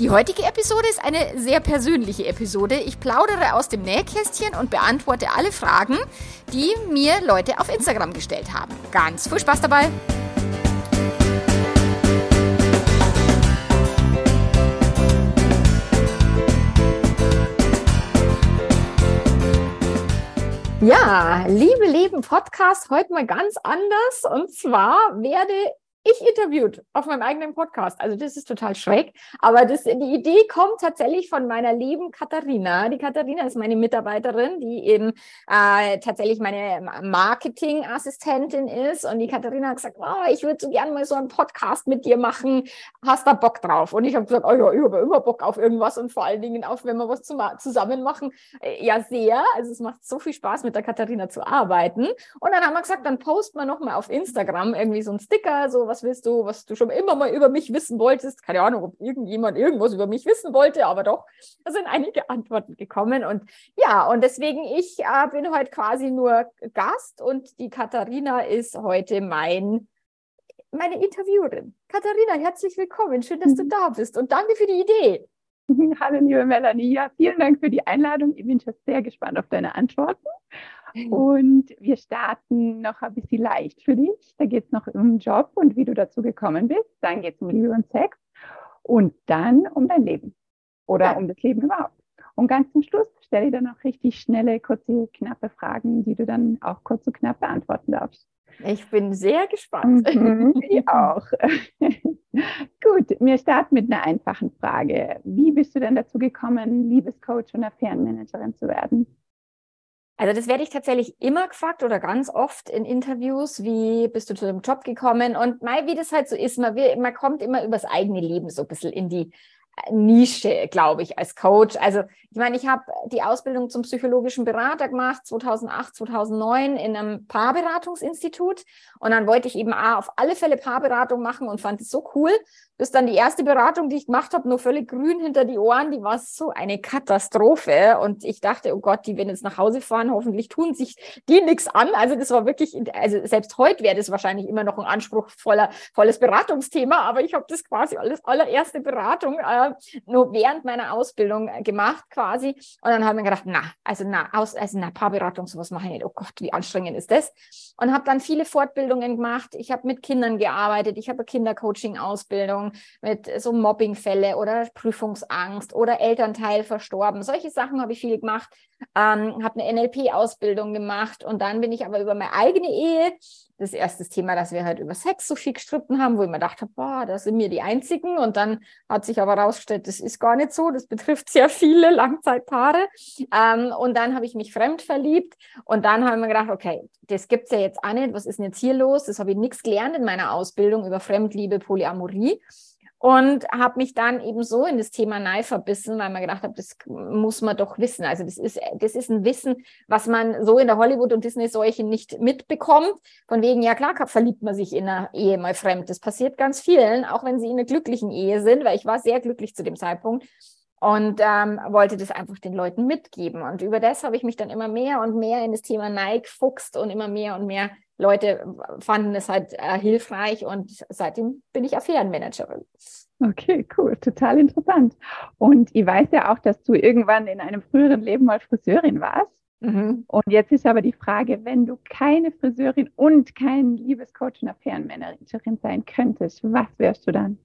Die heutige Episode ist eine sehr persönliche Episode. Ich plaudere aus dem Nähkästchen und beantworte alle Fragen, die mir Leute auf Instagram gestellt haben. Ganz viel Spaß dabei! Ja, liebe Leben Podcast, heute mal ganz anders. Und zwar werde ich interviewt auf meinem eigenen Podcast. Also das ist total schräg. Aber das, die Idee kommt tatsächlich von meiner lieben Katharina. Die Katharina ist meine Mitarbeiterin, die eben äh, tatsächlich meine Marketingassistentin ist. Und die Katharina hat gesagt, oh, ich würde so gerne mal so einen Podcast mit dir machen. Hast da Bock drauf? Und ich habe gesagt, oh ja, ich habe immer Bock auf irgendwas und vor allen Dingen auf, wenn wir was zusammen machen. Äh, ja, sehr. Also es macht so viel Spaß, mit der Katharina zu arbeiten. Und dann haben wir gesagt, dann posten wir nochmal auf Instagram irgendwie so einen Sticker, so was was willst du, was du schon immer mal über mich wissen wolltest. Keine Ahnung, ob irgendjemand irgendwas über mich wissen wollte, aber doch, da sind einige Antworten gekommen. Und ja, und deswegen, ich äh, bin heute quasi nur Gast und die Katharina ist heute mein meine Interviewerin. Katharina, herzlich willkommen. Schön, dass du mhm. da bist und danke für die Idee. Hallo, liebe Melanie. Ja, vielen Dank für die Einladung. Ich bin schon sehr gespannt auf deine Antworten. Und wir starten noch ein bisschen leicht für dich. Da geht es noch um Job und wie du dazu gekommen bist. Dann geht es um Liebe und Sex. Und dann um dein Leben oder ja. um das Leben überhaupt. Und ganz zum Schluss stelle ich dann noch richtig schnelle, kurze, knappe Fragen, die du dann auch kurz und knapp beantworten darfst. Ich bin sehr gespannt. Mhm, ich auch. Gut, wir starten mit einer einfachen Frage. Wie bist du denn dazu gekommen, Liebescoach und Affärenmanagerin zu werden? Also das werde ich tatsächlich immer gefragt oder ganz oft in Interviews, wie bist du zu dem Job gekommen? Und mal, wie das halt so ist, man, will, man kommt immer übers eigene Leben so ein bisschen in die Nische, glaube ich, als Coach. Also ich meine, ich habe die Ausbildung zum psychologischen Berater gemacht 2008, 2009 in einem Paarberatungsinstitut und dann wollte ich eben auch auf alle Fälle Paarberatung machen und fand es so cool, bis dann die erste Beratung, die ich gemacht habe, nur völlig grün hinter die Ohren, die war so eine Katastrophe und ich dachte, oh Gott, die werden jetzt nach Hause fahren, hoffentlich tun sich die nichts an. Also das war wirklich, also selbst heute wäre das wahrscheinlich immer noch ein anspruchsvoller volles Beratungsthema, aber ich habe das quasi alles allererste Beratung äh, nur während meiner Ausbildung äh, gemacht quasi. Und dann haben wir gedacht, na, also na, aus, also na, Paarberatung, sowas mache ich nicht. Oh Gott, wie anstrengend ist das? Und habe dann viele Fortbildungen gemacht. Ich habe mit Kindern gearbeitet. Ich habe Kindercoaching-Ausbildung mit so Mobbingfälle oder Prüfungsangst oder Elternteil verstorben. Solche Sachen habe ich viel gemacht. Ähm, habe eine NLP-Ausbildung gemacht und dann bin ich aber über meine eigene Ehe das erste Thema, dass wir halt über Sex so viel gestritten haben, wo ich mir dachte, boah, da sind wir die Einzigen. Und dann hat sich aber herausgestellt, das ist gar nicht so. Das betrifft sehr viele Langzeitpaare. Ähm, und dann habe ich mich fremd verliebt. Und dann haben wir gedacht, okay, das gibt's ja jetzt auch nicht. Was ist denn jetzt hier los? Das habe ich nichts gelernt in meiner Ausbildung über Fremdliebe, Polyamorie und habe mich dann eben so in das Thema Nei verbissen, weil man gedacht habe, das muss man doch wissen. Also das ist, das ist ein Wissen, was man so in der Hollywood- und Disney-Seuche nicht mitbekommt. Von wegen, ja klar, verliebt man sich in einer Ehe mal fremd. Das passiert ganz vielen, auch wenn sie in einer glücklichen Ehe sind, weil ich war sehr glücklich zu dem Zeitpunkt und ähm, wollte das einfach den Leuten mitgeben. Und über das habe ich mich dann immer mehr und mehr in das Thema Nike fuchst und immer mehr und mehr Leute fanden es halt äh, hilfreich und seitdem bin ich Affärenmanagerin. Okay, cool, total interessant. Und ich weiß ja auch, dass du irgendwann in einem früheren Leben mal Friseurin warst. Mhm. Und jetzt ist aber die Frage, wenn du keine Friseurin und kein Liebescoach und Affärenmanagerin sein könntest, was wärst du dann?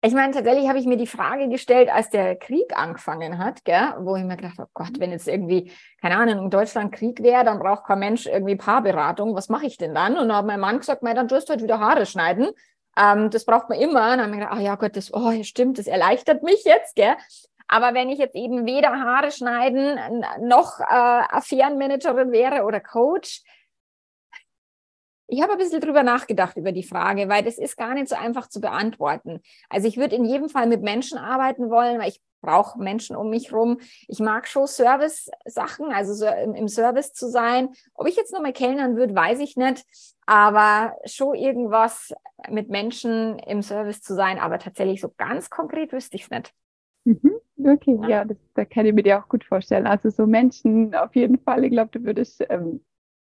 Ich meine, tatsächlich habe ich mir die Frage gestellt, als der Krieg angefangen hat, gell, wo ich mir gedacht habe, oh Gott, wenn jetzt irgendwie, keine Ahnung, in Deutschland Krieg wäre, dann braucht kein Mensch irgendwie Paarberatung. Was mache ich denn dann? Und dann hat mein Mann gesagt, dann tust du halt wieder Haare schneiden. Ähm, das braucht man immer. Und dann habe ich mir gedacht, ach ja Gott, das, oh, ja, stimmt, das erleichtert mich jetzt, gell. Aber wenn ich jetzt eben weder Haare schneiden noch äh, Affärenmanagerin wäre oder Coach, ich habe ein bisschen drüber nachgedacht über die Frage, weil das ist gar nicht so einfach zu beantworten. Also ich würde in jedem Fall mit Menschen arbeiten wollen, weil ich brauche Menschen um mich rum. Ich mag schon Service-Sachen, also so im, Service zu sein. Ob ich jetzt nochmal kellnern würde, weiß ich nicht. Aber schon irgendwas mit Menschen im Service zu sein. Aber tatsächlich so ganz konkret wüsste ich es nicht. Mhm, okay, ja, ja das, das kann ich mir dir auch gut vorstellen. Also so Menschen auf jeden Fall. Ich glaube, du würdest ähm,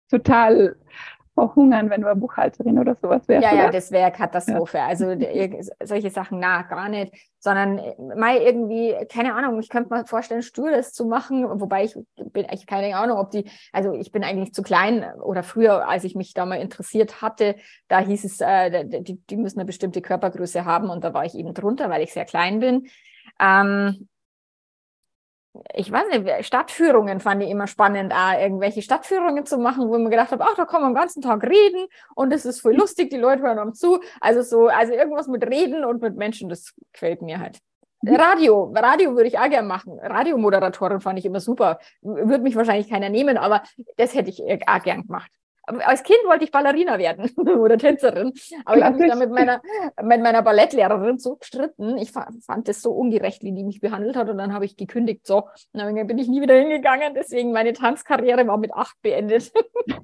total verhungern, wenn du eine Buchhalterin oder sowas wärst. Ja, oder? ja, das wäre Katastrophe. Ja. Also solche Sachen, na, gar nicht. Sondern mal irgendwie, keine Ahnung, ich könnte mir vorstellen, Stewardess zu machen, wobei ich bin eigentlich keine Ahnung, ob die, also ich bin eigentlich zu klein oder früher, als ich mich da mal interessiert hatte, da hieß es, äh, die, die müssen eine bestimmte Körpergröße haben und da war ich eben drunter, weil ich sehr klein bin. Ähm, ich weiß nicht, Stadtführungen fand ich immer spannend, auch irgendwelche Stadtführungen zu machen, wo ich mir gedacht habe, ach, da kann man den ganzen Tag reden und es ist voll lustig, die Leute hören uns zu. Also so, also irgendwas mit Reden und mit Menschen, das gefällt mir halt. Radio, Radio würde ich auch gerne machen. Radiomoderatorin fand ich immer super. Würde mich wahrscheinlich keiner nehmen, aber das hätte ich auch gern gemacht als Kind wollte ich Ballerina werden oder Tänzerin, aber ich habe mich da mit meiner, mit meiner Ballettlehrerin so gestritten. Ich fand das so ungerecht, wie die mich behandelt hat und dann habe ich gekündigt. So, dann bin ich nie wieder hingegangen. Deswegen meine Tanzkarriere war mit acht beendet.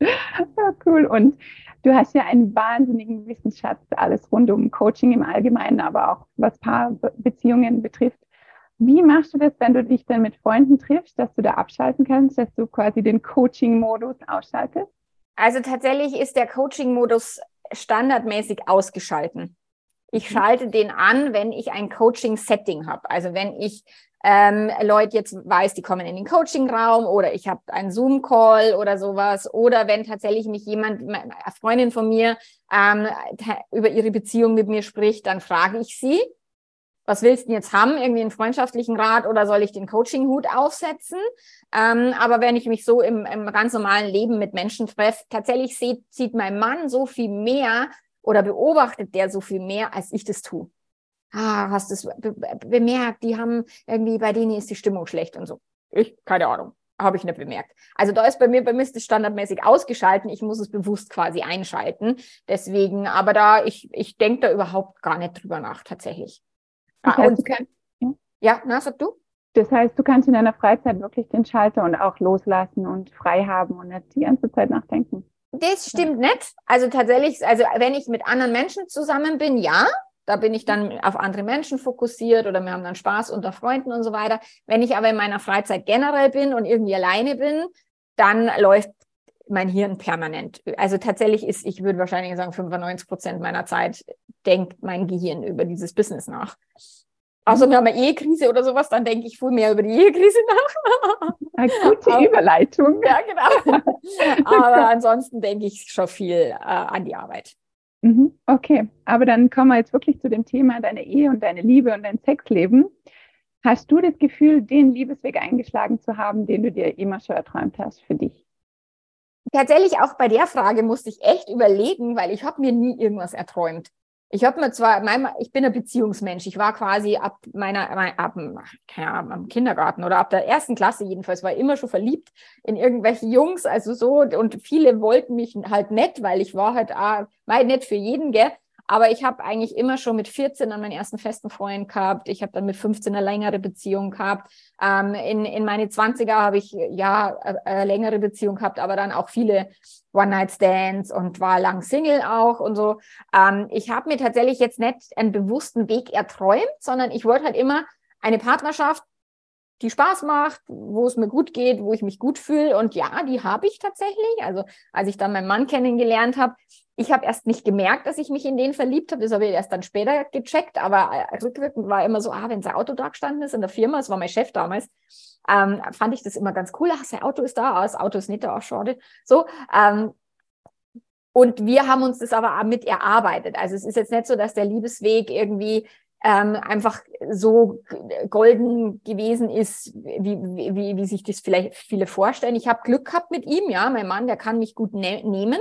ja, cool. Und du hast ja einen wahnsinnigen Wissensschatz, alles rund um Coaching im Allgemeinen, aber auch was Paarbeziehungen betrifft. Wie machst du das, wenn du dich dann mit Freunden triffst, dass du da abschalten kannst, dass du quasi den Coaching-Modus ausschaltest? Also tatsächlich ist der Coaching-Modus standardmäßig ausgeschalten. Ich mhm. schalte den an, wenn ich ein Coaching-Setting habe. Also wenn ich ähm, Leute jetzt weiß, die kommen in den Coaching-Raum oder ich habe einen Zoom-Call oder sowas. Oder wenn tatsächlich mich jemand, eine Freundin von mir, ähm, über ihre Beziehung mit mir spricht, dann frage ich sie was willst du jetzt haben? Irgendwie einen freundschaftlichen Rat oder soll ich den Coaching-Hut aufsetzen? Ähm, aber wenn ich mich so im, im ganz normalen Leben mit Menschen treffe, tatsächlich sieht, sieht mein Mann so viel mehr oder beobachtet der so viel mehr, als ich das tue. Ah, hast du es be bemerkt? Die haben irgendwie, bei denen ist die Stimmung schlecht und so. Ich, keine Ahnung habe ich nicht bemerkt. Also da ist bei mir, bei mir ist das standardmäßig ausgeschalten. Ich muss es bewusst quasi einschalten. Deswegen, aber da, ich, ich denke da überhaupt gar nicht drüber nach, tatsächlich. Das heißt, und, kannst, ja, ja na, sag du. Das heißt, du kannst in deiner Freizeit wirklich den Schalter und auch loslassen und frei haben und nicht die ganze Zeit nachdenken. Das stimmt nicht. Also tatsächlich, also wenn ich mit anderen Menschen zusammen bin, ja, da bin ich dann auf andere Menschen fokussiert oder wir haben dann Spaß unter Freunden und so weiter. Wenn ich aber in meiner Freizeit generell bin und irgendwie alleine bin, dann läuft mein Hirn permanent. Also tatsächlich ist, ich würde wahrscheinlich sagen, 95 Prozent meiner Zeit denkt mein Gehirn über dieses Business nach. Außer wir haben eine Ehekrise oder sowas, dann denke ich viel mehr über die Ehekrise nach. Eine gute Aber, Überleitung. Ja, genau. Aber ansonsten denke ich schon viel äh, an die Arbeit. Mhm, okay, aber dann kommen wir jetzt wirklich zu dem Thema deine Ehe und deine Liebe und dein Sexleben. Hast du das Gefühl, den Liebesweg eingeschlagen zu haben, den du dir immer schon erträumt hast für dich? Tatsächlich auch bei der Frage musste ich echt überlegen, weil ich habe mir nie irgendwas erträumt. Ich habe mir zwar, mein, ich bin ein Beziehungsmensch. Ich war quasi ab meiner, ab, keine Ahnung, am Kindergarten oder ab der ersten Klasse jedenfalls, war immer schon verliebt in irgendwelche Jungs, also so. Und viele wollten mich halt nett, weil ich war halt, ah, war nett für jeden, gell. Aber ich habe eigentlich immer schon mit 14 dann meinen ersten festen Freund gehabt. Ich habe dann mit 15 eine längere Beziehung gehabt. Ähm, in, in meine 20er habe ich ja eine äh, längere Beziehung gehabt, aber dann auch viele One-Night-Stands und war lang Single auch und so. Ähm, ich habe mir tatsächlich jetzt nicht einen bewussten Weg erträumt, sondern ich wollte halt immer eine Partnerschaft, die Spaß macht, wo es mir gut geht, wo ich mich gut fühle. Und ja, die habe ich tatsächlich. Also als ich dann meinen Mann kennengelernt habe, ich habe erst nicht gemerkt, dass ich mich in den verliebt habe. Das habe ich erst dann später gecheckt. Aber äh, rückwirkend war immer so, ah, wenn sein Auto da gestanden ist in der Firma, das war mein Chef damals, ähm, fand ich das immer ganz cool. Ach, sein Auto ist da, ah, das Auto ist nicht da, auch schade. So, ähm, und wir haben uns das aber mit erarbeitet. Also es ist jetzt nicht so, dass der Liebesweg irgendwie ähm, einfach so golden gewesen ist, wie, wie, wie sich das vielleicht viele vorstellen. Ich habe Glück gehabt mit ihm, ja, mein Mann, der kann mich gut ne nehmen,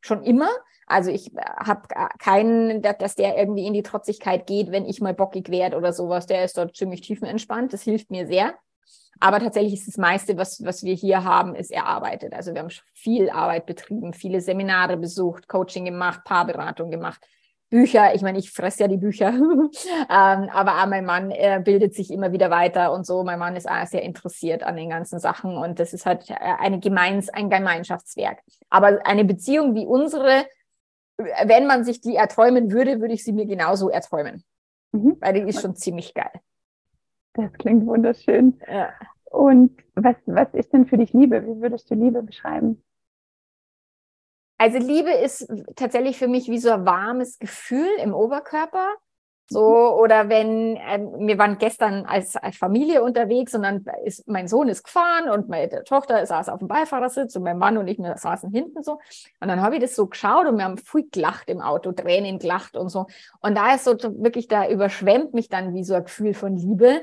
schon immer. Also ich äh, habe keinen, dass der irgendwie in die Trotzigkeit geht, wenn ich mal bockig werde oder sowas. Der ist dort ziemlich tiefenentspannt. Das hilft mir sehr. Aber tatsächlich ist das meiste, was, was wir hier haben, ist erarbeitet. Also wir haben viel Arbeit betrieben, viele Seminare besucht, Coaching gemacht, Paarberatung gemacht Bücher, ich meine, ich fresse ja die Bücher, ähm, aber auch mein Mann er bildet sich immer wieder weiter und so. Mein Mann ist auch sehr interessiert an den ganzen Sachen und das ist halt eine Gemeins-, ein Gemeinschaftswerk. Aber eine Beziehung wie unsere, wenn man sich die erträumen würde, würde ich sie mir genauso erträumen. Mhm. Weil die ist schon ziemlich geil. Das klingt wunderschön. Ja. Und was, was ist denn für dich Liebe? Wie würdest du Liebe beschreiben? Also Liebe ist tatsächlich für mich wie so ein warmes Gefühl im Oberkörper. So, oder wenn, äh, wir waren gestern als, als Familie unterwegs und dann ist mein Sohn ist gefahren und meine Tochter saß auf dem Beifahrersitz und mein Mann und ich wir saßen hinten so. Und dann habe ich das so geschaut und wir haben viel gelacht im Auto, Tränen gelacht und so. Und da ist so wirklich, da überschwemmt mich dann wie so ein Gefühl von Liebe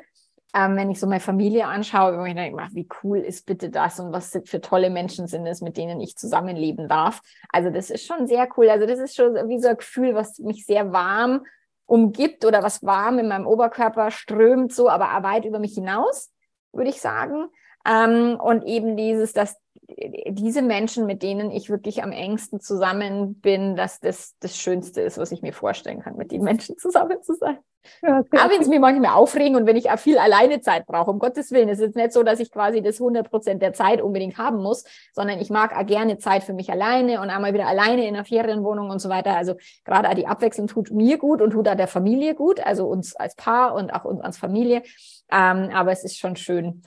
ähm, wenn ich so meine Familie anschaue, wo ich denke, wie cool ist bitte das und was für tolle Menschen sind es, mit denen ich zusammenleben darf. Also das ist schon sehr cool. Also das ist schon wie so ein Gefühl, was mich sehr warm umgibt oder was warm in meinem Oberkörper strömt, so, aber weit über mich hinaus, würde ich sagen. Ähm, und eben dieses, dass diese Menschen, mit denen ich wirklich am engsten zusammen bin, dass das das Schönste ist, was ich mir vorstellen kann, mit den Menschen zusammen zu sein. Ja, Aber wenn es mich manchmal aufregen und wenn ich auch viel alleine Zeit brauche, um Gottes Willen, es ist nicht so, dass ich quasi das 100 Prozent der Zeit unbedingt haben muss, sondern ich mag auch gerne Zeit für mich alleine und einmal wieder alleine in einer Ferienwohnung und so weiter. Also gerade auch die Abwechslung tut mir gut und tut auch der Familie gut, also uns als Paar und auch uns als Familie. Ähm, aber es ist schon schön,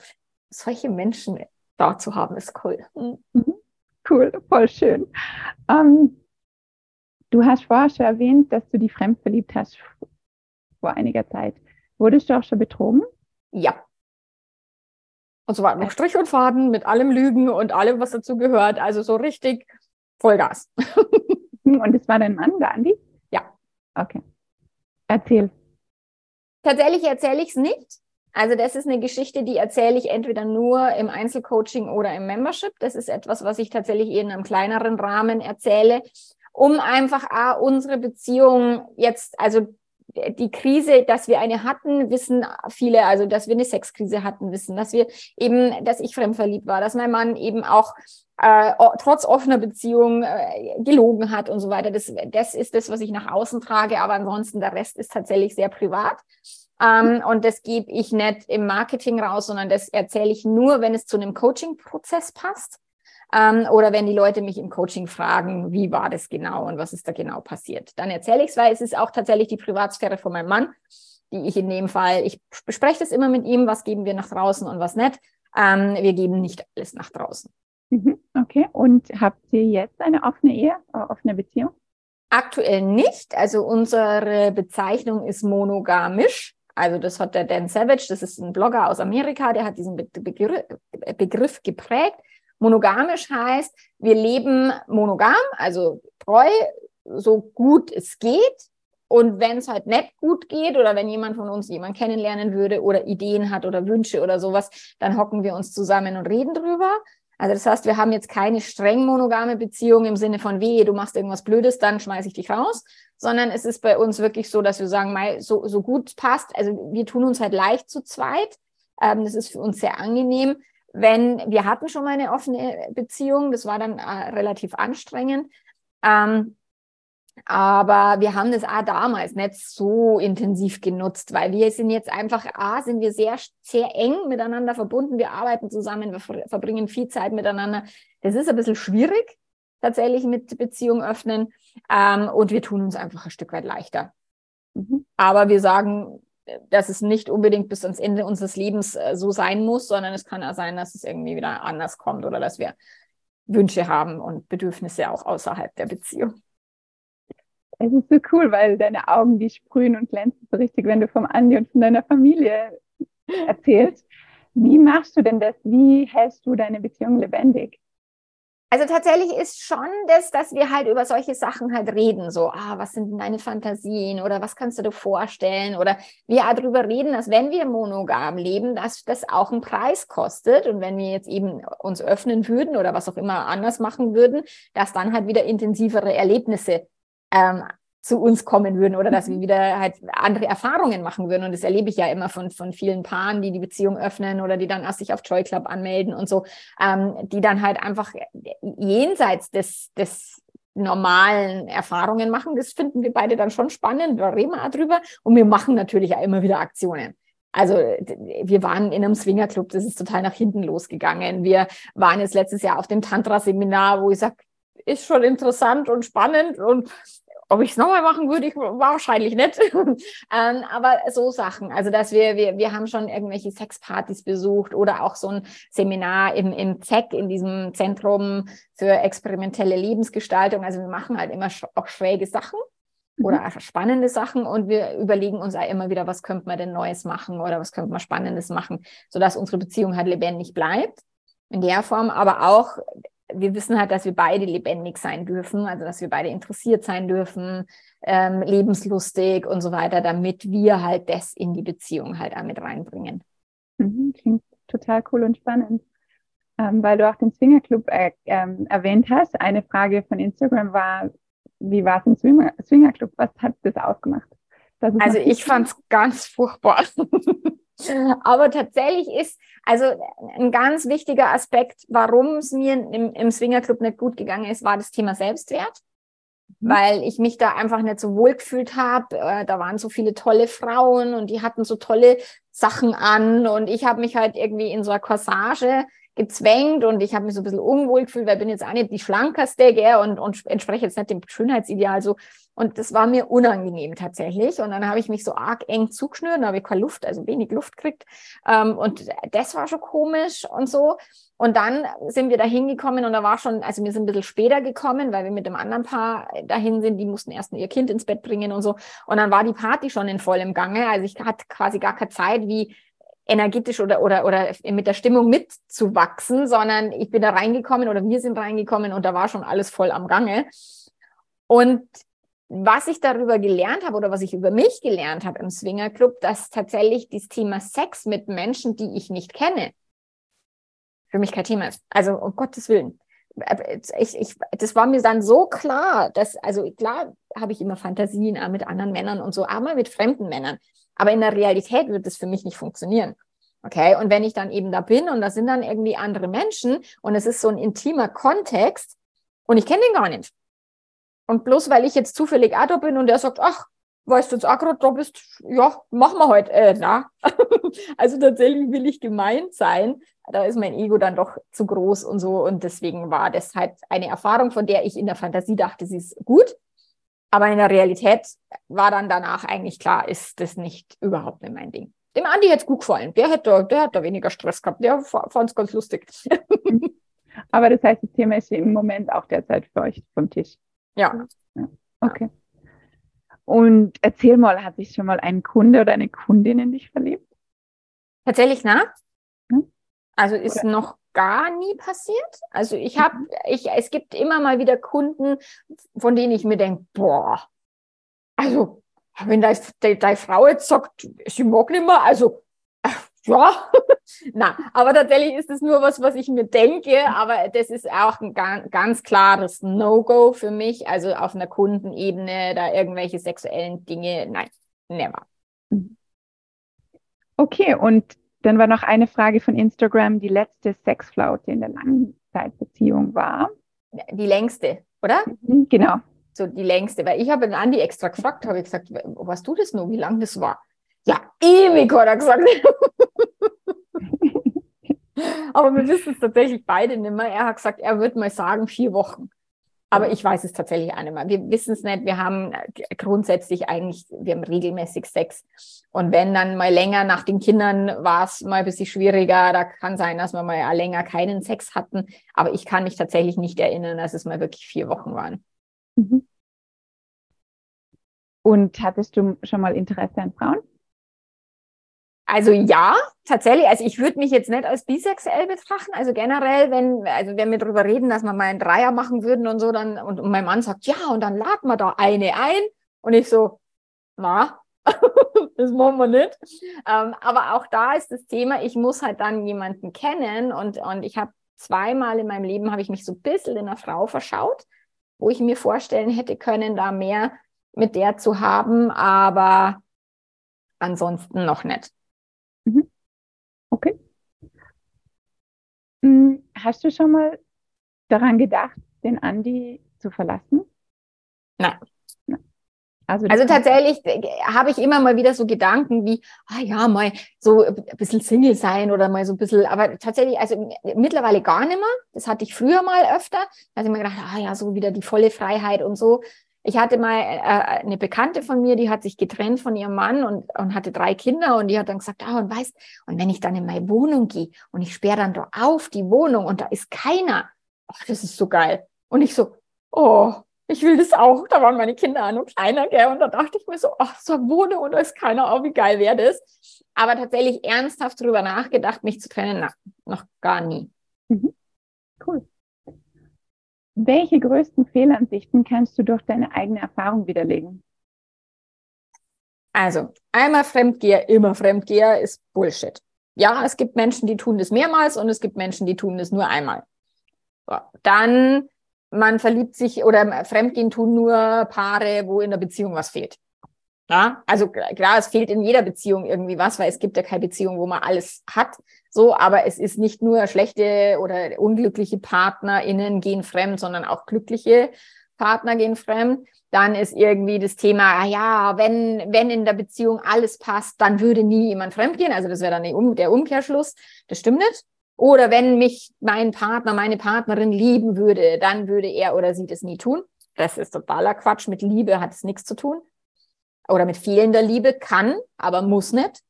solche Menschen da zu haben, ist cool. Mhm. Cool, voll schön. Ähm, du hast vorher schon erwähnt, dass du die fremd verliebt hast vor einiger Zeit. Wurdest du auch schon betrogen? Ja. Und zwar noch Strich und Faden mit allem Lügen und allem, was dazu gehört. Also so richtig Vollgas. und es war dein Mann, der Andi? Ja. Okay. Erzähl. Tatsächlich erzähle ich es nicht. Also das ist eine Geschichte, die erzähle ich entweder nur im Einzelcoaching oder im Membership. Das ist etwas, was ich tatsächlich in einem kleineren Rahmen erzähle, um einfach A, unsere Beziehung jetzt, also die Krise, dass wir eine hatten, wissen viele, also dass wir eine Sexkrise hatten, wissen, dass wir eben, dass ich fremdverliebt war, dass mein Mann eben auch äh, trotz offener Beziehung äh, gelogen hat und so weiter. Das, das ist das, was ich nach außen trage, aber ansonsten der Rest ist tatsächlich sehr privat. Ähm, und das gebe ich nicht im Marketing raus, sondern das erzähle ich nur, wenn es zu einem Coaching-Prozess passt. Ähm, oder wenn die Leute mich im Coaching fragen, wie war das genau und was ist da genau passiert. Dann erzähle ich es, weil es ist auch tatsächlich die Privatsphäre von meinem Mann, die ich in dem Fall, ich bespreche das immer mit ihm, was geben wir nach draußen und was nicht. Ähm, wir geben nicht alles nach draußen. Mhm, okay, und habt ihr jetzt eine offene Ehe, äh, offene Beziehung? Aktuell nicht. Also unsere Bezeichnung ist monogamisch. Also das hat der Dan Savage, das ist ein Blogger aus Amerika, der hat diesen Begriff, Begriff geprägt. Monogamisch heißt, wir leben monogam, also treu, so gut es geht. Und wenn es halt nicht gut geht oder wenn jemand von uns jemanden kennenlernen würde oder Ideen hat oder Wünsche oder sowas, dann hocken wir uns zusammen und reden drüber. Also das heißt, wir haben jetzt keine streng monogame Beziehung im Sinne von, weh, du machst irgendwas Blödes, dann schmeiße ich dich raus, sondern es ist bei uns wirklich so, dass wir sagen, mal so, so gut passt. Also wir tun uns halt leicht zu zweit. Ähm, das ist für uns sehr angenehm. Wenn wir hatten schon mal eine offene Beziehung, das war dann äh, relativ anstrengend. Ähm, aber wir haben das auch damals nicht so intensiv genutzt, weil wir sind jetzt einfach, A, sind wir sehr, sehr eng miteinander verbunden. Wir arbeiten zusammen, wir verbringen viel Zeit miteinander. Das ist ein bisschen schwierig, tatsächlich mit Beziehung öffnen. Ähm, und wir tun uns einfach ein Stück weit leichter. Mhm. Aber wir sagen, dass es nicht unbedingt bis ans Ende unseres Lebens äh, so sein muss, sondern es kann auch sein, dass es irgendwie wieder anders kommt oder dass wir Wünsche haben und Bedürfnisse auch außerhalb der Beziehung. Es ist so cool, weil deine Augen, die sprühen und glänzen so richtig, wenn du vom Andi und von deiner Familie erzählst. Wie machst du denn das? Wie hältst du deine Beziehung lebendig? Also tatsächlich ist schon das, dass wir halt über solche Sachen halt reden, so, ah, was sind denn deine Fantasien? Oder was kannst du dir vorstellen? Oder wir darüber reden, dass wenn wir monogam leben, dass das auch einen Preis kostet. Und wenn wir jetzt eben uns öffnen würden oder was auch immer anders machen würden, dass dann halt wieder intensivere Erlebnisse ähm, zu uns kommen würden oder dass wir mhm. wieder halt andere Erfahrungen machen würden. Und das erlebe ich ja immer von, von vielen Paaren, die die Beziehung öffnen oder die dann erst sich auf Joy Club anmelden und so, ähm, die dann halt einfach jenseits des, des normalen Erfahrungen machen. Das finden wir beide dann schon spannend, da reden wir auch drüber. Und wir machen natürlich auch immer wieder Aktionen. Also wir waren in einem Swingerclub, das ist total nach hinten losgegangen. Wir waren jetzt letztes Jahr auf dem Tantra-Seminar, wo ich sage, ist schon interessant und spannend und ob ich es nochmal machen würde, ich wahrscheinlich nicht. ähm, aber so Sachen, also dass wir, wir, wir haben schon irgendwelche Sexpartys besucht oder auch so ein Seminar im, im ZEC, in diesem Zentrum für experimentelle Lebensgestaltung. Also wir machen halt immer sch auch schräge Sachen mhm. oder einfach spannende Sachen und wir überlegen uns auch immer wieder, was könnte man denn Neues machen oder was könnte man Spannendes machen, sodass unsere Beziehung halt lebendig bleibt in der Form, aber auch wir wissen halt, dass wir beide lebendig sein dürfen, also dass wir beide interessiert sein dürfen, ähm, lebenslustig und so weiter, damit wir halt das in die Beziehung halt auch mit reinbringen. Mhm, klingt total cool und spannend. Ähm, weil du auch den Swingerclub äh, ähm, erwähnt hast. Eine Frage von Instagram war, wie war es im Swinger, Swingerclub? Was hat das ausgemacht? Also ich fand es ganz furchtbar. Aber tatsächlich ist also ein ganz wichtiger Aspekt, warum es mir im, im Swingerclub nicht gut gegangen ist, war das Thema Selbstwert. Mhm. Weil ich mich da einfach nicht so wohl gefühlt habe. Äh, da waren so viele tolle Frauen und die hatten so tolle Sachen an und ich habe mich halt irgendwie in so einer Corsage gezwängt und ich habe mich so ein bisschen unwohl gefühlt, weil ich bin jetzt auch nicht die schlankeste gell, und, und entspreche jetzt nicht dem Schönheitsideal so. Und das war mir unangenehm tatsächlich. Und dann habe ich mich so arg eng zugeschnürt, habe ich keine Luft, also wenig Luft gekriegt. Ähm, und das war schon komisch und so. Und dann sind wir da hingekommen und da war schon, also wir sind ein bisschen später gekommen, weil wir mit dem anderen Paar dahin sind, die mussten erst ihr Kind ins Bett bringen und so. Und dann war die Party schon in vollem Gange. Also ich hatte quasi gar keine Zeit, wie energetisch oder, oder, oder mit der Stimmung mitzuwachsen, sondern ich bin da reingekommen oder wir sind reingekommen und da war schon alles voll am Gange. Und was ich darüber gelernt habe oder was ich über mich gelernt habe im Swingerclub, dass tatsächlich das Thema Sex mit Menschen, die ich nicht kenne, für mich kein Thema ist. Also um Gottes Willen. Ich, ich, das war mir dann so klar, dass, also klar habe ich immer Fantasien mit anderen Männern und so, aber mit fremden Männern. Aber in der Realität wird das für mich nicht funktionieren. Okay, und wenn ich dann eben da bin und da sind dann irgendwie andere Menschen und es ist so ein intimer Kontext und ich kenne den gar nicht, und bloß weil ich jetzt zufällig auch da bin und der sagt, ach, weißt du jetzt auch gerade da bist, ja, machen wir heute. Äh, na. also tatsächlich will ich gemeint sein. Da ist mein Ego dann doch zu groß und so. Und deswegen war das halt eine Erfahrung, von der ich in der Fantasie dachte, sie ist gut. Aber in der Realität war dann danach eigentlich klar, ist das nicht überhaupt nicht mein Ding. Dem Andi hätte es gut gefallen. Der hätte, der hat da weniger Stress gehabt. Der fand es ganz lustig. Aber das heißt, das Thema ist im Moment auch derzeit für euch vom Tisch. Ja. Okay. Und erzähl mal, hat sich schon mal ein Kunde oder eine Kundin in dich verliebt? Tatsächlich, na? Hm? Also ist oder? noch gar nie passiert. Also ich habe, mhm. ich, es gibt immer mal wieder Kunden, von denen ich mir denke, boah, also wenn deine Frau jetzt sagt, sie mag nicht mehr, also ja, na, aber tatsächlich ist es nur was, was ich mir denke, aber das ist auch ein ganz, klares No-Go für mich, also auf einer Kundenebene da irgendwelche sexuellen Dinge, nein, never. Okay, und dann war noch eine Frage von Instagram, die letzte Sexflaute in der Langzeitbeziehung war. Die längste, oder? Mhm, genau. So die längste, weil ich habe den Andi extra gefragt, habe ich gesagt, was du das nur, wie lang das war? Ja, ewig, hat er gesagt. Aber wir wissen es tatsächlich beide nicht mehr. Er hat gesagt, er würde mal sagen, vier Wochen. Aber ich weiß es tatsächlich auch nicht mehr. Wir wissen es nicht. Wir haben grundsätzlich eigentlich, wir haben regelmäßig Sex. Und wenn dann mal länger nach den Kindern war es mal ein bisschen schwieriger. Da kann sein, dass wir mal länger keinen Sex hatten. Aber ich kann mich tatsächlich nicht erinnern, dass es mal wirklich vier Wochen waren. Mhm. Und hattest du schon mal Interesse an Frauen? Also ja, tatsächlich. Also ich würde mich jetzt nicht als bisexuell betrachten. Also generell, wenn, also wenn wir darüber reden, dass wir mal einen Dreier machen würden und so, dann, und, und mein Mann sagt, ja, und dann laden wir da eine ein. Und ich so, na, das machen wir nicht. Ähm, aber auch da ist das Thema, ich muss halt dann jemanden kennen und, und ich habe zweimal in meinem Leben habe ich mich so ein bisschen in einer Frau verschaut, wo ich mir vorstellen hätte können, da mehr mit der zu haben, aber ansonsten noch nicht. Okay. Hm, hast du schon mal daran gedacht, den Andi zu verlassen? Nein. Also, also tatsächlich äh, habe ich immer mal wieder so Gedanken wie, ah ja, mal so ein bisschen Single sein oder mal so ein bisschen, aber tatsächlich, also mittlerweile gar nicht mehr. Das hatte ich früher mal öfter. Da habe ich mir gedacht, ah ja, so wieder die volle Freiheit und so. Ich hatte mal äh, eine Bekannte von mir, die hat sich getrennt von ihrem Mann und, und hatte drei Kinder und die hat dann gesagt, ah, und weißt, und wenn ich dann in meine Wohnung gehe und ich sperre dann da auf die Wohnung und da ist keiner, ach, das ist so geil. Und ich so, oh, ich will das auch. Da waren meine Kinder noch kleiner, gell? Und da dachte ich mir so, ach, so eine Wohnung und da ist keiner, oh, wie geil wäre das? Aber tatsächlich ernsthaft darüber nachgedacht, mich zu trennen, na, noch gar nie. Mhm. Cool. Welche größten Fehlansichten kannst du durch deine eigene Erfahrung widerlegen? Also, einmal Fremdgeher, immer Fremdgeher ist Bullshit. Ja, es gibt Menschen, die tun das mehrmals und es gibt Menschen, die tun das nur einmal. So, dann man verliebt sich oder Fremdgehen tun nur Paare, wo in der Beziehung was fehlt. Ja, also klar, es fehlt in jeder Beziehung irgendwie was, weil es gibt ja keine Beziehung, wo man alles hat. So, aber es ist nicht nur schlechte oder unglückliche PartnerInnen gehen fremd, sondern auch glückliche Partner gehen fremd. Dann ist irgendwie das Thema, ah ja, wenn, wenn in der Beziehung alles passt, dann würde nie jemand fremdgehen. Also das wäre dann der Umkehrschluss. Das stimmt nicht. Oder wenn mich mein Partner, meine Partnerin lieben würde, dann würde er oder sie das nie tun. Das ist totaler Quatsch. Mit Liebe hat es nichts zu tun. Oder mit fehlender Liebe kann, aber muss nicht.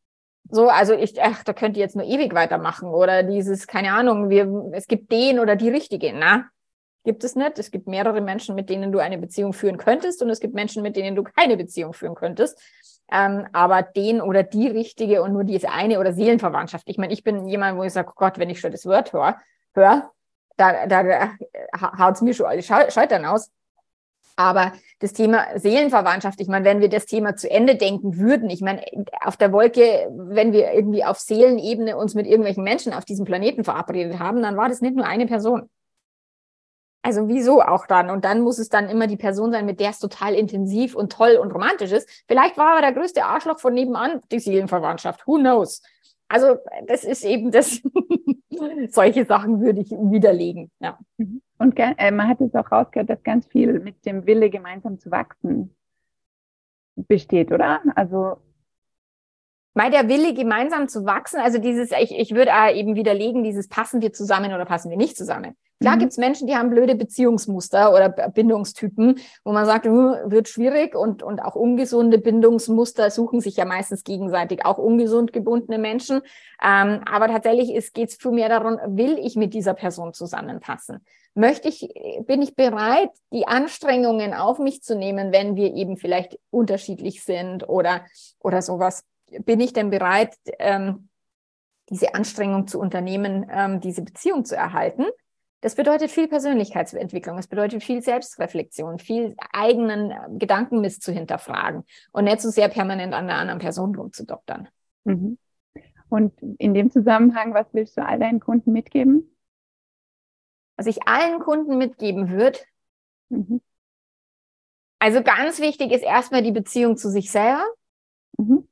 So, also ich, ach, da könnt ihr jetzt nur ewig weitermachen. Oder dieses, keine Ahnung, wir, es gibt den oder die Richtige. Na, gibt es nicht. Es gibt mehrere Menschen, mit denen du eine Beziehung führen könntest und es gibt Menschen, mit denen du keine Beziehung führen könntest. Ähm, aber den oder die richtige und nur diese eine oder Seelenverwandtschaft. Ich meine, ich bin jemand, wo ich sage, oh Gott, wenn ich schon das Wort höre, hör, da, da, da haut es mir schon alle Scheutern aus. Aber das Thema Seelenverwandtschaft, ich meine, wenn wir das Thema zu Ende denken würden, ich meine, auf der Wolke, wenn wir irgendwie auf Seelenebene uns mit irgendwelchen Menschen auf diesem Planeten verabredet haben, dann war das nicht nur eine Person. Also wieso auch dann? Und dann muss es dann immer die Person sein, mit der es total intensiv und toll und romantisch ist. Vielleicht war aber der größte Arschloch von nebenan die Seelenverwandtschaft. Who knows? Also das ist eben das, solche Sachen würde ich widerlegen. Ja. Mhm. Und äh, man hat es auch rausgehört, dass ganz viel mit dem Wille, gemeinsam zu wachsen, besteht, oder? Also Mal der Wille, gemeinsam zu wachsen, also dieses, ich, ich würde eben widerlegen, dieses passen wir zusammen oder passen wir nicht zusammen. Klar mhm. gibt es Menschen, die haben blöde Beziehungsmuster oder Bindungstypen, wo man sagt, wird schwierig und, und auch ungesunde Bindungsmuster suchen sich ja meistens gegenseitig, auch ungesund gebundene Menschen. Ähm, aber tatsächlich geht es viel mehr darum, will ich mit dieser Person zusammenpassen? Möchte ich, bin ich bereit, die Anstrengungen auf mich zu nehmen, wenn wir eben vielleicht unterschiedlich sind oder, oder sowas? Bin ich denn bereit, ähm, diese Anstrengung zu unternehmen, ähm, diese Beziehung zu erhalten? Das bedeutet viel Persönlichkeitsentwicklung, es bedeutet viel Selbstreflexion, viel eigenen äh, Gedankenmist zu hinterfragen und nicht so sehr permanent an der anderen Person rumzudoktern. Mhm. Und in dem Zusammenhang, was willst du all deinen Kunden mitgeben? Was ich allen Kunden mitgeben würde, mhm. also ganz wichtig ist erstmal die Beziehung zu sich selber. Mhm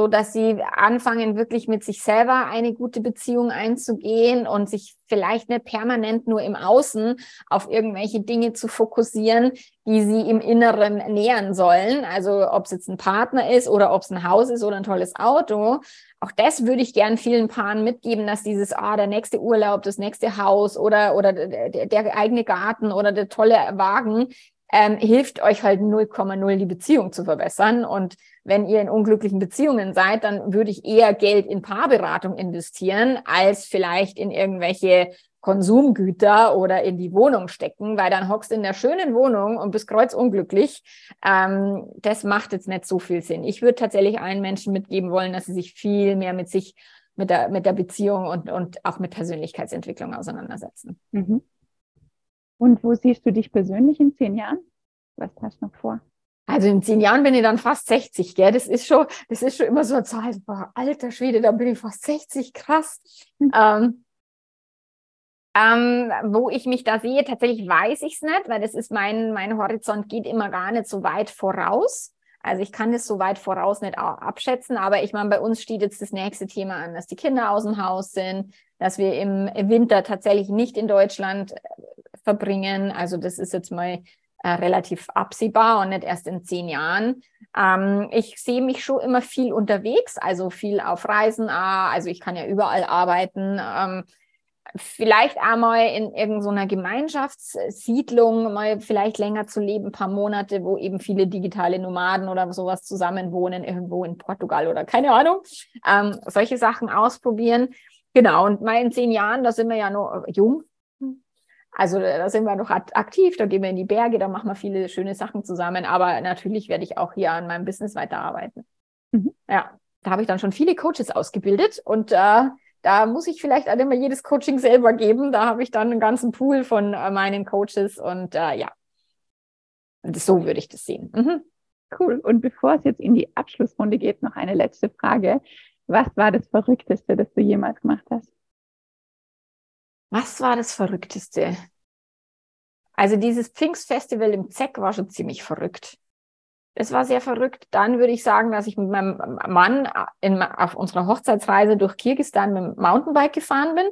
so dass sie anfangen, wirklich mit sich selber eine gute Beziehung einzugehen und sich vielleicht nicht permanent nur im Außen auf irgendwelche Dinge zu fokussieren, die sie im Inneren nähern sollen. Also ob es jetzt ein Partner ist oder ob es ein Haus ist oder ein tolles Auto. Auch das würde ich gern vielen Paaren mitgeben, dass dieses, ah, der nächste Urlaub, das nächste Haus oder, oder der, der eigene Garten oder der tolle Wagen ähm, hilft euch halt 0,0 die Beziehung zu verbessern. Und wenn ihr in unglücklichen Beziehungen seid, dann würde ich eher Geld in Paarberatung investieren, als vielleicht in irgendwelche Konsumgüter oder in die Wohnung stecken, weil dann hockst in der schönen Wohnung und bist kreuzunglücklich. Ähm, das macht jetzt nicht so viel Sinn. Ich würde tatsächlich allen Menschen mitgeben wollen, dass sie sich viel mehr mit sich, mit der, mit der Beziehung und, und auch mit Persönlichkeitsentwicklung auseinandersetzen. Mhm. Und wo siehst du dich persönlich in zehn Jahren? Was hast du noch vor? Also in zehn Jahren bin ich dann fast 60, gell? Das ist schon, das ist schon immer so eine Zahl. Boah, alter Schwede, da bin ich fast 60, krass. Mhm. Ähm, ähm, wo ich mich da sehe, tatsächlich weiß ich es nicht, weil das ist mein, mein Horizont geht immer gar nicht so weit voraus. Also ich kann das so weit voraus nicht abschätzen, aber ich meine, bei uns steht jetzt das nächste Thema an, dass die Kinder aus dem Haus sind, dass wir im Winter tatsächlich nicht in Deutschland verbringen. Also das ist jetzt mal äh, relativ absehbar und nicht erst in zehn Jahren. Ähm, ich sehe mich schon immer viel unterwegs, also viel auf Reisen. Also ich kann ja überall arbeiten. Ähm, vielleicht einmal in irgendeiner Gemeinschaftssiedlung mal vielleicht länger zu leben, ein paar Monate, wo eben viele digitale Nomaden oder sowas zusammenwohnen, irgendwo in Portugal oder keine Ahnung. Ähm, solche Sachen ausprobieren. Genau, und mal in zehn Jahren, da sind wir ja noch jung, also da sind wir noch aktiv, da gehen wir in die Berge, da machen wir viele schöne Sachen zusammen. Aber natürlich werde ich auch hier an meinem Business weiterarbeiten. Mhm. Ja, da habe ich dann schon viele Coaches ausgebildet und äh, da muss ich vielleicht auch immer jedes Coaching selber geben. Da habe ich dann einen ganzen Pool von äh, meinen Coaches und äh, ja, so würde ich das sehen. Mhm. Cool. Und bevor es jetzt in die Abschlussrunde geht, noch eine letzte Frage. Was war das Verrückteste, das du jemals gemacht hast? Was war das Verrückteste? Also dieses Pfingstfestival im Zeck war schon ziemlich verrückt. Das war sehr verrückt. Dann würde ich sagen, dass ich mit meinem Mann in, auf unserer Hochzeitsreise durch Kirgisistan mit dem Mountainbike gefahren bin.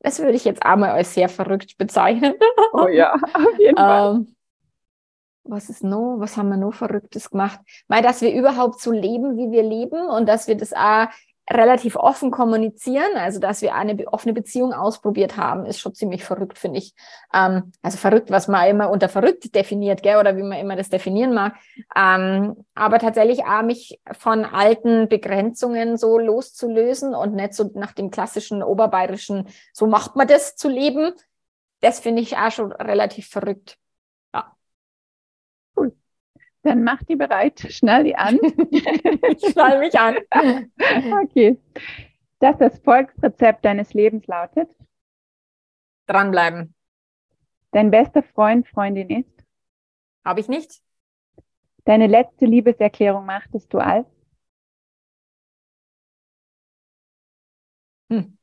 Das würde ich jetzt einmal als sehr verrückt bezeichnen. Oh ja, auf jeden Fall. Ähm, was ist noch? Was haben wir noch Verrücktes gemacht? Weil, dass wir überhaupt so leben, wie wir leben und dass wir das auch relativ offen kommunizieren, also dass wir eine offene Beziehung ausprobiert haben, ist schon ziemlich verrückt, finde ich. Ähm, also verrückt, was man immer unter verrückt definiert, gell, oder wie man immer das definieren mag. Ähm, aber tatsächlich auch mich von alten Begrenzungen so loszulösen und nicht so nach dem klassischen oberbayerischen, so macht man das zu leben, das finde ich auch schon relativ verrückt. Dann mach die bereit, schnall die an. ich schnall mich an. Okay. Dass das Volksrezept deines Lebens lautet? Dranbleiben. Dein bester Freund, Freundin ist? Habe ich nicht. Deine letzte Liebeserklärung machtest du als? Hm.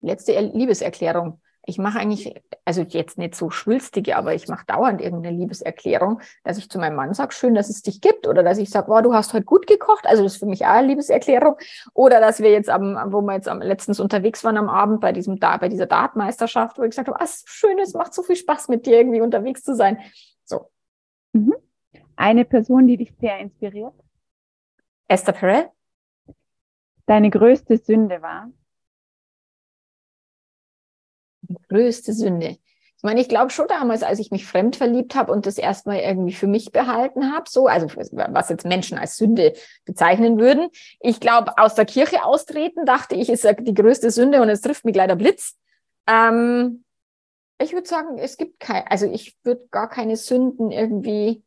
Letzte Liebeserklärung ich mache eigentlich, also jetzt nicht so schwülstige, aber ich mache dauernd irgendeine Liebeserklärung, dass ich zu meinem Mann sage, schön, dass es dich gibt, oder dass ich sage, wow, du hast heute gut gekocht, also das ist für mich auch eine Liebeserklärung, oder dass wir jetzt am, wo wir jetzt am letztens unterwegs waren am Abend bei diesem da bei dieser Dartmeisterschaft, wo ich gesagt habe, ah, schön, es macht so viel Spaß mit dir irgendwie unterwegs zu sein. So. Mhm. Eine Person, die dich sehr inspiriert? Esther Perel. Deine größte Sünde war? Größte Sünde. Ich meine, ich glaube schon damals, als ich mich fremd verliebt habe und das erstmal irgendwie für mich behalten habe, so, also was jetzt Menschen als Sünde bezeichnen würden. Ich glaube, aus der Kirche austreten, dachte ich, ist die größte Sünde und es trifft mich leider Blitz. Ähm, ich würde sagen, es gibt keine, also ich würde gar keine Sünden irgendwie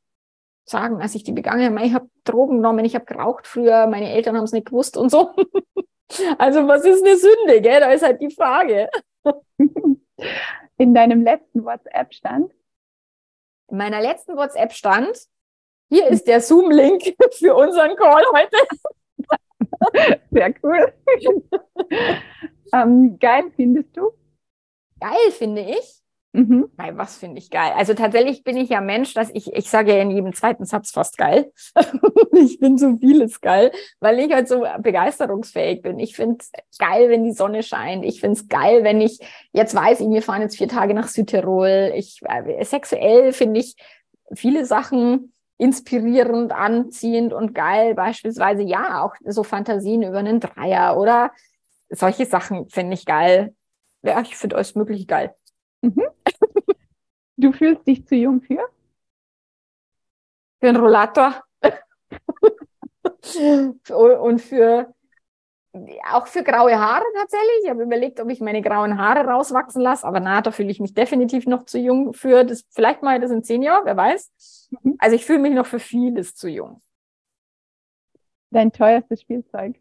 sagen, als ich die begangen habe. Ich habe Drogen genommen, ich habe geraucht früher, meine Eltern haben es nicht gewusst und so. also was ist eine Sünde, gell? Da ist halt die Frage. In deinem letzten WhatsApp stand? In meiner letzten WhatsApp stand, hier ist der Zoom-Link für unseren Call heute. Sehr cool. ähm, geil findest du? Geil finde ich. Mhm. Nein, was finde ich geil? Also tatsächlich bin ich ja Mensch, dass ich, ich sage ja in jedem zweiten Satz fast geil. ich bin so vieles geil, weil ich halt so begeisterungsfähig bin. Ich finde es geil, wenn die Sonne scheint. Ich finde es geil, wenn ich jetzt weiß, wir fahren jetzt vier Tage nach Südtirol. Ich, äh, sexuell finde ich viele Sachen inspirierend, anziehend und geil. Beispielsweise ja, auch so Fantasien über einen Dreier oder solche Sachen finde ich geil. Ja, ich finde alles mögliche geil. Mhm. Du fühlst dich zu jung für? Für einen Rollator. und für auch für graue Haare tatsächlich. Ich habe überlegt, ob ich meine grauen Haare rauswachsen lasse, aber na, da fühle ich mich definitiv noch zu jung für das. Vielleicht mal das in zehn Jahren, wer weiß. Mhm. Also ich fühle mich noch für vieles zu jung. Dein teuerstes Spielzeug?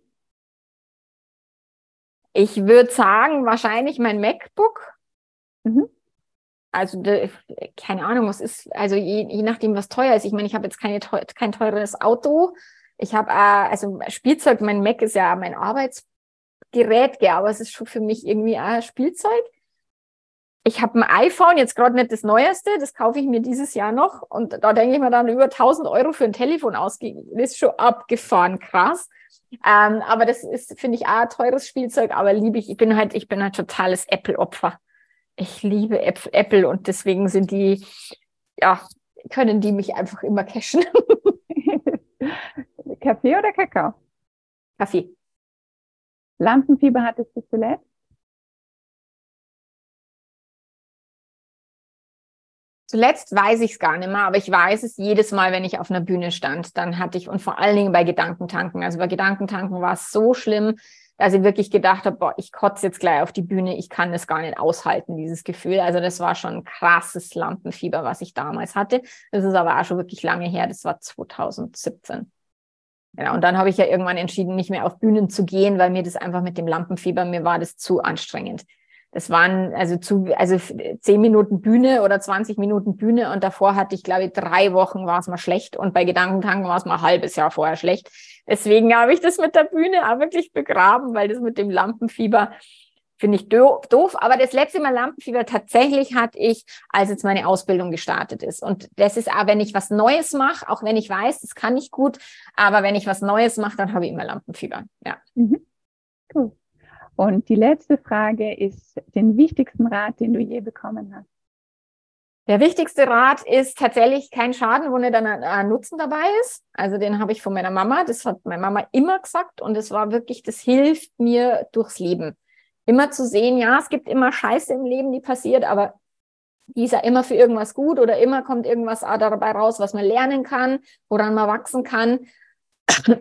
Ich würde sagen, wahrscheinlich mein MacBook. Mhm. Also keine Ahnung, was ist, also je, je nachdem, was teuer ist. Ich meine, ich habe jetzt keine, kein teures Auto. Ich habe, äh, also Spielzeug, mein Mac ist ja mein Arbeitsgerät, ja, aber es ist schon für mich irgendwie auch Spielzeug. Ich habe ein iPhone, jetzt gerade nicht das neueste, das kaufe ich mir dieses Jahr noch. Und da denke ich mir dann über 1000 Euro für ein Telefon ausgeben. Das ist schon abgefahren, krass. Ähm, aber das ist, finde ich, auch teures Spielzeug, aber liebe ich. Ich bin halt, ich bin halt totales Apple-Opfer. Ich liebe Apple und deswegen sind die, ja, können die mich einfach immer cashen. Kaffee oder Kakao? Kaffee. Lampenfieber hattest du zuletzt? Zuletzt weiß ich es gar nicht mehr, aber ich weiß es jedes Mal, wenn ich auf einer Bühne stand. Dann hatte ich, und vor allen Dingen bei Gedankentanken. Also bei Gedankentanken war es so schlimm, dass ich wirklich gedacht habe, boah, ich kotze jetzt gleich auf die Bühne, ich kann das gar nicht aushalten, dieses Gefühl. Also das war schon ein krasses Lampenfieber, was ich damals hatte. Das ist aber auch schon wirklich lange her, das war 2017. Genau, und dann habe ich ja irgendwann entschieden, nicht mehr auf Bühnen zu gehen, weil mir das einfach mit dem Lampenfieber, mir war das zu anstrengend. Das waren also zu, also zehn Minuten Bühne oder 20 Minuten Bühne und davor hatte ich, glaube ich, drei Wochen war es mal schlecht und bei Gedankentanken war es mal ein halbes Jahr vorher schlecht. Deswegen habe ich das mit der Bühne auch wirklich begraben, weil das mit dem Lampenfieber finde ich doof. Aber das letzte Mal Lampenfieber tatsächlich hatte ich, als jetzt meine Ausbildung gestartet ist. Und das ist auch, wenn ich was Neues mache, auch wenn ich weiß, das kann ich gut, aber wenn ich was Neues mache, dann habe ich immer Lampenfieber. Ja. Mhm. Cool. Und die letzte Frage ist den wichtigsten Rat, den du je bekommen hast. Der wichtigste Rat ist tatsächlich kein Schaden, wo nicht ein Nutzen dabei ist. Also den habe ich von meiner Mama. Das hat meine Mama immer gesagt und es war wirklich, das hilft mir durchs Leben. Immer zu sehen, ja, es gibt immer Scheiße im Leben, die passiert, aber die ist ja immer für irgendwas gut oder immer kommt irgendwas dabei raus, was man lernen kann, woran man wachsen kann.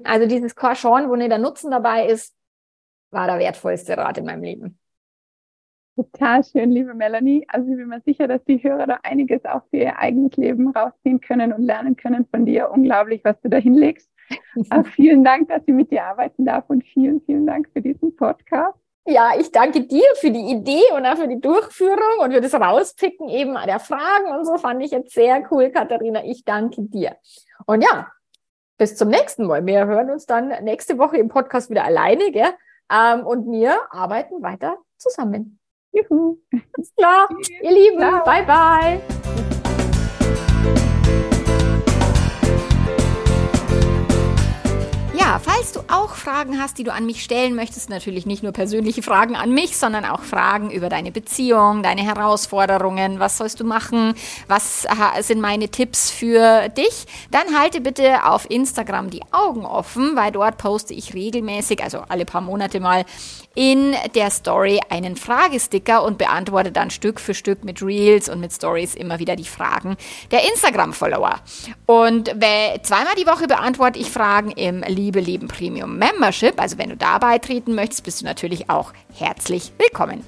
Also dieses Schauen, wo nicht der Nutzen dabei ist, war der wertvollste Rat in meinem Leben. Total schön, liebe Melanie. Also ich bin mir sicher, dass die Hörer da einiges auch für ihr eigenes Leben rausziehen können und lernen können von dir. Unglaublich, was du da hinlegst. Auch vielen Dank, dass ich mit dir arbeiten darf und vielen, vielen Dank für diesen Podcast. Ja, ich danke dir für die Idee und auch für die Durchführung und für das Rauspicken eben der Fragen und so fand ich jetzt sehr cool, Katharina. Ich danke dir. Und ja, bis zum nächsten Mal. Wir hören uns dann nächste Woche im Podcast wieder alleine, gell? Ähm, und wir arbeiten weiter zusammen. Juhu. Alles klar. Ihr Lieben, Ciao. bye bye. Falls du auch Fragen hast, die du an mich stellen möchtest, natürlich nicht nur persönliche Fragen an mich, sondern auch Fragen über deine Beziehung, deine Herausforderungen, was sollst du machen, was sind meine Tipps für dich, dann halte bitte auf Instagram die Augen offen, weil dort poste ich regelmäßig, also alle paar Monate mal, in der Story einen Fragesticker und beantworte dann Stück für Stück mit Reels und mit Stories immer wieder die Fragen der Instagram-Follower. Und zweimal die Woche beantworte ich Fragen im Liebe Leben Premium Membership. Also wenn du da beitreten möchtest, bist du natürlich auch herzlich willkommen.